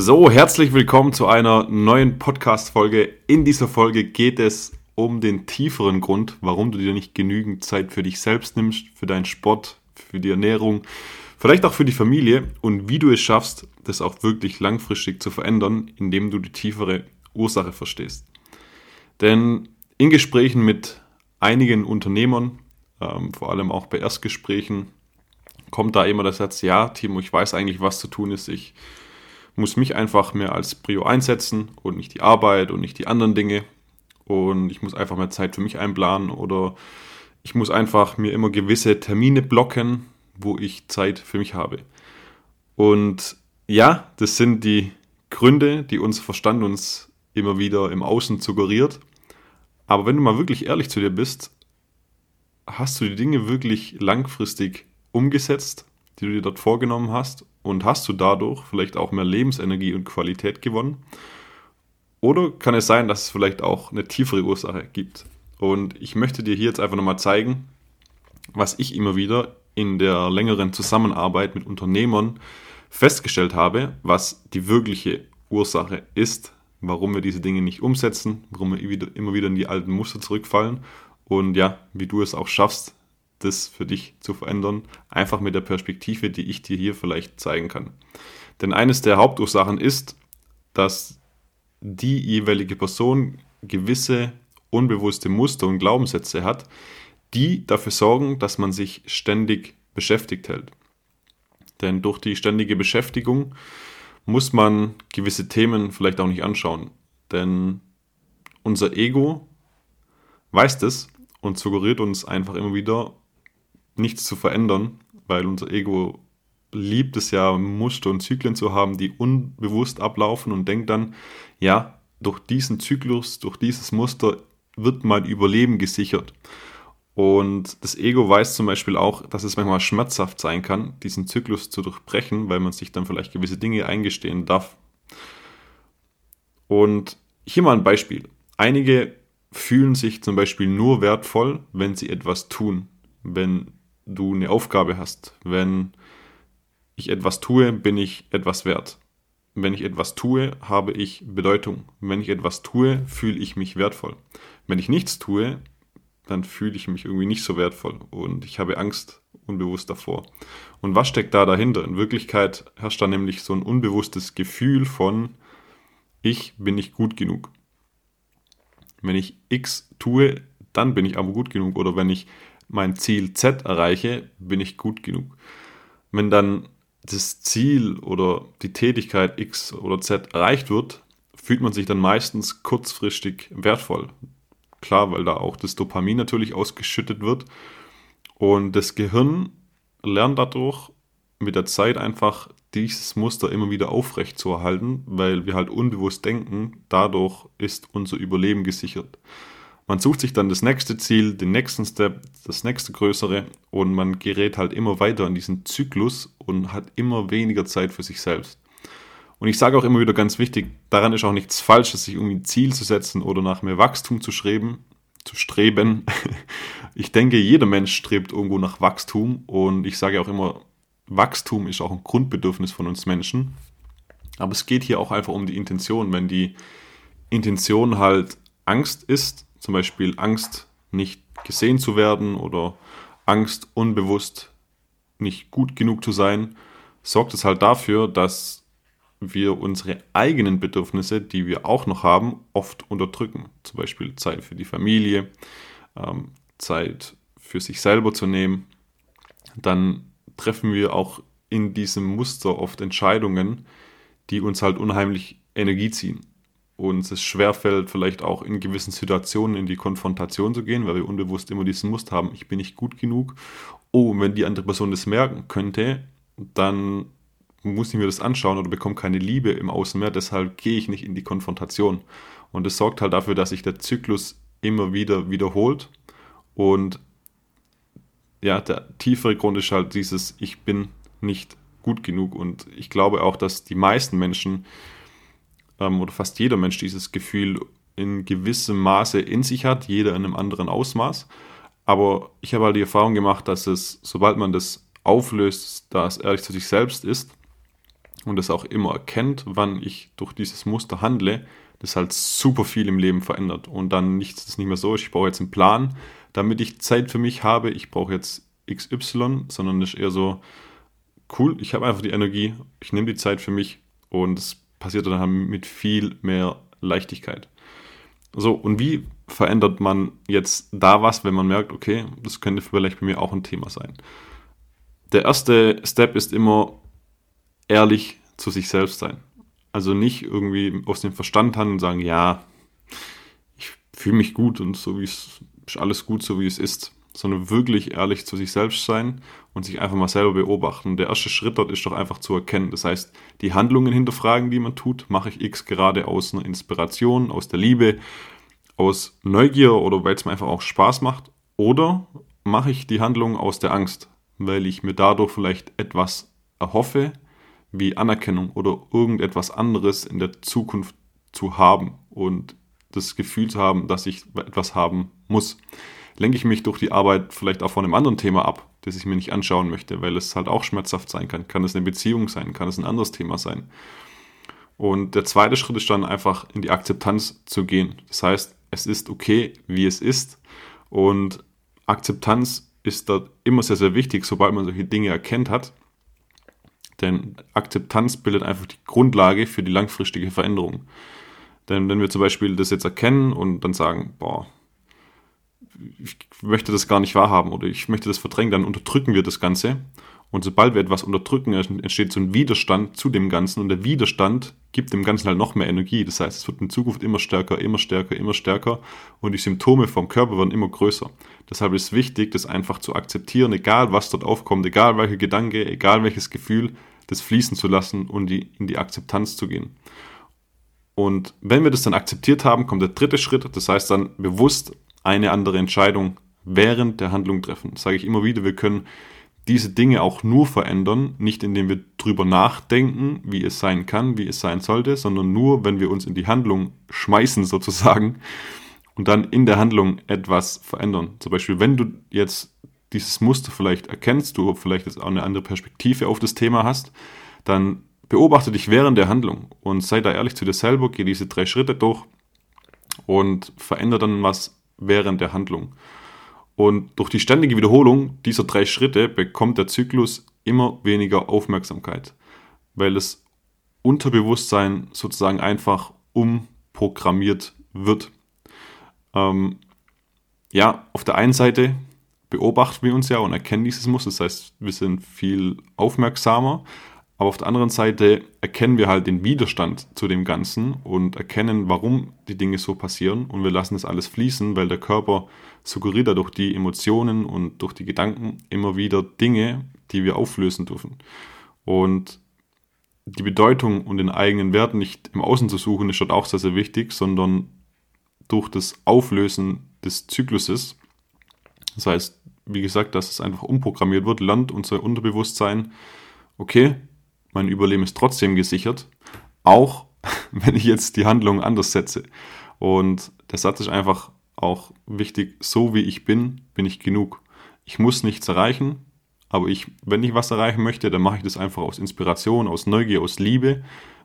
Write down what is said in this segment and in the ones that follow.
So, herzlich willkommen zu einer neuen Podcast-Folge. In dieser Folge geht es um den tieferen Grund, warum du dir nicht genügend Zeit für dich selbst nimmst, für deinen Sport, für die Ernährung, vielleicht auch für die Familie und wie du es schaffst, das auch wirklich langfristig zu verändern, indem du die tiefere Ursache verstehst. Denn in Gesprächen mit einigen Unternehmern, ähm, vor allem auch bei Erstgesprächen, kommt da immer der Satz, ja, Timo, ich weiß eigentlich, was zu tun ist. Ich muss mich einfach mehr als Prio einsetzen und nicht die Arbeit und nicht die anderen Dinge. Und ich muss einfach mehr Zeit für mich einplanen oder ich muss einfach mir immer gewisse Termine blocken, wo ich Zeit für mich habe. Und ja, das sind die Gründe, die unser Verstand uns immer wieder im Außen suggeriert. Aber wenn du mal wirklich ehrlich zu dir bist, hast du die Dinge wirklich langfristig umgesetzt, die du dir dort vorgenommen hast? Und hast du dadurch vielleicht auch mehr Lebensenergie und Qualität gewonnen? Oder kann es sein, dass es vielleicht auch eine tiefere Ursache gibt? Und ich möchte dir hier jetzt einfach nochmal zeigen, was ich immer wieder in der längeren Zusammenarbeit mit Unternehmern festgestellt habe, was die wirkliche Ursache ist, warum wir diese Dinge nicht umsetzen, warum wir immer wieder in die alten Muster zurückfallen und ja, wie du es auch schaffst, das für dich zu verändern, einfach mit der Perspektive, die ich dir hier vielleicht zeigen kann. Denn eines der Hauptursachen ist, dass die jeweilige Person gewisse unbewusste Muster und Glaubenssätze hat, die dafür sorgen, dass man sich ständig beschäftigt hält. Denn durch die ständige Beschäftigung muss man gewisse Themen vielleicht auch nicht anschauen. Denn unser Ego weiß das und suggeriert uns einfach immer wieder, nichts zu verändern, weil unser Ego liebt es ja, Muster und Zyklen zu haben, die unbewusst ablaufen und denkt dann, ja, durch diesen Zyklus, durch dieses Muster wird mein Überleben gesichert. Und das Ego weiß zum Beispiel auch, dass es manchmal schmerzhaft sein kann, diesen Zyklus zu durchbrechen, weil man sich dann vielleicht gewisse Dinge eingestehen darf. Und hier mal ein Beispiel. Einige fühlen sich zum Beispiel nur wertvoll, wenn sie etwas tun. Wenn du eine Aufgabe hast. Wenn ich etwas tue, bin ich etwas wert. Wenn ich etwas tue, habe ich Bedeutung. Wenn ich etwas tue, fühle ich mich wertvoll. Wenn ich nichts tue, dann fühle ich mich irgendwie nicht so wertvoll und ich habe Angst unbewusst davor. Und was steckt da dahinter? In Wirklichkeit herrscht da nämlich so ein unbewusstes Gefühl von, ich bin nicht gut genug. Wenn ich X tue, dann bin ich aber gut genug. Oder wenn ich mein Ziel Z erreiche, bin ich gut genug. Wenn dann das Ziel oder die Tätigkeit X oder Z erreicht wird, fühlt man sich dann meistens kurzfristig wertvoll. Klar, weil da auch das Dopamin natürlich ausgeschüttet wird. Und das Gehirn lernt dadurch mit der Zeit einfach dieses Muster immer wieder aufrecht zu erhalten, weil wir halt unbewusst denken, dadurch ist unser Überleben gesichert. Man sucht sich dann das nächste Ziel, den nächsten Step, das nächste größere und man gerät halt immer weiter in diesen Zyklus und hat immer weniger Zeit für sich selbst. Und ich sage auch immer wieder ganz wichtig, daran ist auch nichts Falsches, sich irgendwie ein Ziel zu setzen oder nach mehr Wachstum zu streben, zu streben. Ich denke, jeder Mensch strebt irgendwo nach Wachstum und ich sage auch immer, Wachstum ist auch ein Grundbedürfnis von uns Menschen. Aber es geht hier auch einfach um die Intention. Wenn die Intention halt Angst ist, zum Beispiel Angst, nicht gesehen zu werden oder Angst, unbewusst nicht gut genug zu sein, sorgt es halt dafür, dass wir unsere eigenen Bedürfnisse, die wir auch noch haben, oft unterdrücken. Zum Beispiel Zeit für die Familie, ähm, Zeit für sich selber zu nehmen. Dann treffen wir auch in diesem Muster oft Entscheidungen, die uns halt unheimlich Energie ziehen uns es schwerfällt, vielleicht auch in gewissen Situationen in die Konfrontation zu gehen, weil wir unbewusst immer diesen Muster haben, ich bin nicht gut genug. Oh, und wenn die andere Person das merken könnte, dann muss ich mir das anschauen oder bekomme keine Liebe im Außen mehr, deshalb gehe ich nicht in die Konfrontation. Und das sorgt halt dafür, dass sich der Zyklus immer wieder wiederholt und ja, der tiefere Grund ist halt dieses, ich bin nicht gut genug und ich glaube auch, dass die meisten Menschen ähm, oder fast jeder Mensch dieses Gefühl in gewissem Maße in sich hat, jeder in einem anderen Ausmaß. Aber ich habe halt die Erfahrung gemacht, dass es, sobald man das auflöst, da es ehrlich zu sich selbst ist und das auch immer erkennt, wann ich durch dieses Muster handle, das halt super viel im Leben verändert und dann nichts das nicht mehr so ist, ich brauche jetzt einen Plan, damit ich Zeit für mich habe, ich brauche jetzt XY, sondern das ist eher so, cool, ich habe einfach die Energie, ich nehme die Zeit für mich und es passiert dann mit viel mehr Leichtigkeit. So, und wie verändert man jetzt da was, wenn man merkt, okay, das könnte vielleicht bei mir auch ein Thema sein? Der erste Step ist immer ehrlich zu sich selbst sein. Also nicht irgendwie aus dem Verstand handeln und sagen, ja, ich fühle mich gut und so wie es ist alles gut, so wie es ist, sondern wirklich ehrlich zu sich selbst sein und sich einfach mal selber beobachten. Der erste Schritt dort ist doch einfach zu erkennen. Das heißt, die Handlungen hinterfragen, die man tut, mache ich X gerade aus einer Inspiration, aus der Liebe, aus Neugier oder weil es mir einfach auch Spaß macht? Oder mache ich die Handlung aus der Angst, weil ich mir dadurch vielleicht etwas erhoffe, wie Anerkennung oder irgendetwas anderes in der Zukunft zu haben und das Gefühl zu haben, dass ich etwas haben muss. Lenke ich mich durch die Arbeit vielleicht auch von einem anderen Thema ab, das ich mir nicht anschauen möchte, weil es halt auch schmerzhaft sein kann. Kann es eine Beziehung sein, kann es ein anderes Thema sein. Und der zweite Schritt ist dann einfach in die Akzeptanz zu gehen. Das heißt, es ist okay, wie es ist. Und Akzeptanz ist da immer sehr, sehr wichtig, sobald man solche Dinge erkennt hat. Denn Akzeptanz bildet einfach die Grundlage für die langfristige Veränderung. Denn wenn wir zum Beispiel das jetzt erkennen und dann sagen, boah, ich möchte das gar nicht wahrhaben oder ich möchte das verdrängen, dann unterdrücken wir das Ganze und sobald wir etwas unterdrücken, entsteht so ein Widerstand zu dem Ganzen und der Widerstand gibt dem Ganzen halt noch mehr Energie. Das heißt, es wird in Zukunft immer stärker, immer stärker, immer stärker und die Symptome vom Körper werden immer größer. Deshalb ist es wichtig, das einfach zu akzeptieren, egal was dort aufkommt, egal welcher Gedanke, egal welches Gefühl, das fließen zu lassen und die, in die Akzeptanz zu gehen. Und wenn wir das dann akzeptiert haben, kommt der dritte Schritt, das heißt dann bewusst eine andere Entscheidung während der Handlung treffen. Das sage ich immer wieder, wir können diese Dinge auch nur verändern, nicht indem wir drüber nachdenken, wie es sein kann, wie es sein sollte, sondern nur, wenn wir uns in die Handlung schmeißen sozusagen und dann in der Handlung etwas verändern. Zum Beispiel, wenn du jetzt dieses Muster vielleicht erkennst, du vielleicht jetzt auch eine andere Perspektive auf das Thema hast, dann beobachte dich während der Handlung und sei da ehrlich zu dir selber, geh diese drei Schritte durch und verändere dann was während der Handlung. Und durch die ständige Wiederholung dieser drei Schritte bekommt der Zyklus immer weniger Aufmerksamkeit, weil das Unterbewusstsein sozusagen einfach umprogrammiert wird. Ähm, ja, auf der einen Seite beobachten wir uns ja und erkennen dieses Muster, das heißt, wir sind viel aufmerksamer, aber auf der anderen Seite erkennen wir halt den Widerstand zu dem Ganzen und erkennen, warum die Dinge so passieren und wir lassen das alles fließen, weil der Körper suggeriert dadurch die Emotionen und durch die Gedanken immer wieder Dinge, die wir auflösen dürfen. Und die Bedeutung und den eigenen Wert nicht im Außen zu suchen, ist dort auch sehr, sehr wichtig, sondern durch das Auflösen des Zykluses, das heißt, wie gesagt, dass es einfach umprogrammiert wird, lernt unser Unterbewusstsein, okay, mein Überleben ist trotzdem gesichert, auch wenn ich jetzt die Handlung anders setze. Und der Satz ist einfach auch wichtig, so wie ich bin, bin ich genug. Ich muss nichts erreichen, aber ich, wenn ich was erreichen möchte, dann mache ich das einfach aus Inspiration, aus Neugier, aus Liebe,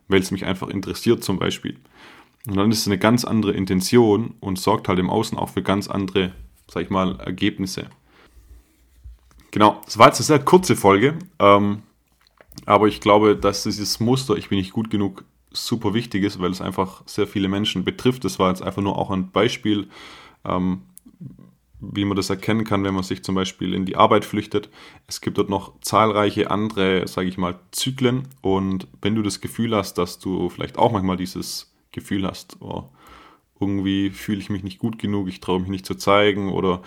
weil es mich einfach interessiert zum Beispiel. Und dann ist es eine ganz andere Intention und sorgt halt im Außen auch für ganz andere, sag ich mal, Ergebnisse. Genau, das war jetzt eine sehr kurze Folge. Ähm, aber ich glaube, dass dieses Muster, ich bin nicht gut genug, super wichtig ist, weil es einfach sehr viele Menschen betrifft. Das war jetzt einfach nur auch ein Beispiel, ähm, wie man das erkennen kann, wenn man sich zum Beispiel in die Arbeit flüchtet. Es gibt dort noch zahlreiche andere, sage ich mal, Zyklen. Und wenn du das Gefühl hast, dass du vielleicht auch manchmal dieses Gefühl hast, oh, irgendwie fühle ich mich nicht gut genug, ich traue mich nicht zu zeigen oder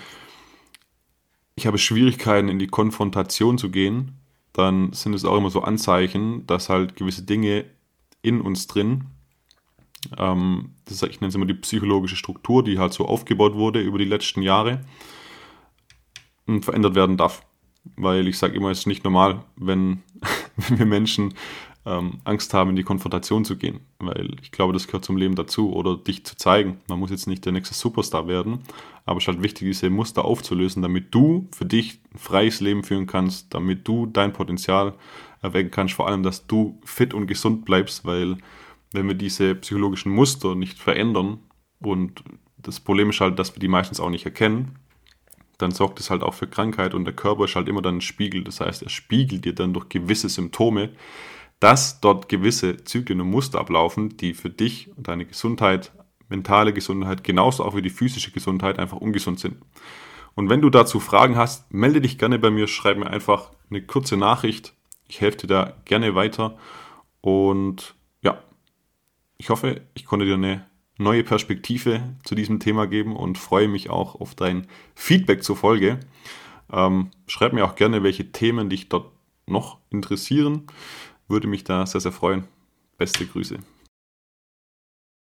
ich habe Schwierigkeiten in die Konfrontation zu gehen, dann sind es auch immer so Anzeichen, dass halt gewisse Dinge in uns drin, ähm, das, ich nenne es immer die psychologische Struktur, die halt so aufgebaut wurde über die letzten Jahre, verändert werden darf. Weil ich sage immer, es ist nicht normal, wenn, wenn wir Menschen ähm, Angst haben, in die Konfrontation zu gehen. Weil ich glaube, das gehört zum Leben dazu oder dich zu zeigen. Man muss jetzt nicht der nächste Superstar werden, aber es ist halt wichtig, diese Muster aufzulösen, damit du für dich ein freies Leben führen kannst, damit du dein Potenzial erwecken kannst, vor allem, dass du fit und gesund bleibst, weil wenn wir diese psychologischen Muster nicht verändern und das Problem ist halt, dass wir die meistens auch nicht erkennen, dann sorgt es halt auch für Krankheit und der Körper ist halt immer dann ein Spiegel. Das heißt, er spiegelt dir dann durch gewisse Symptome, dass dort gewisse Zyklen und Muster ablaufen, die für dich und deine Gesundheit, mentale Gesundheit, genauso auch wie die physische Gesundheit einfach ungesund sind. Und wenn du dazu Fragen hast, melde dich gerne bei mir, schreib mir einfach eine kurze Nachricht. Ich helfe dir da gerne weiter. Und ja, ich hoffe, ich konnte dir eine neue Perspektive zu diesem Thema geben und freue mich auch auf dein Feedback zur Folge. Ähm, schreib mir auch gerne, welche Themen dich dort noch interessieren. Würde mich da sehr, sehr freuen. Beste Grüße.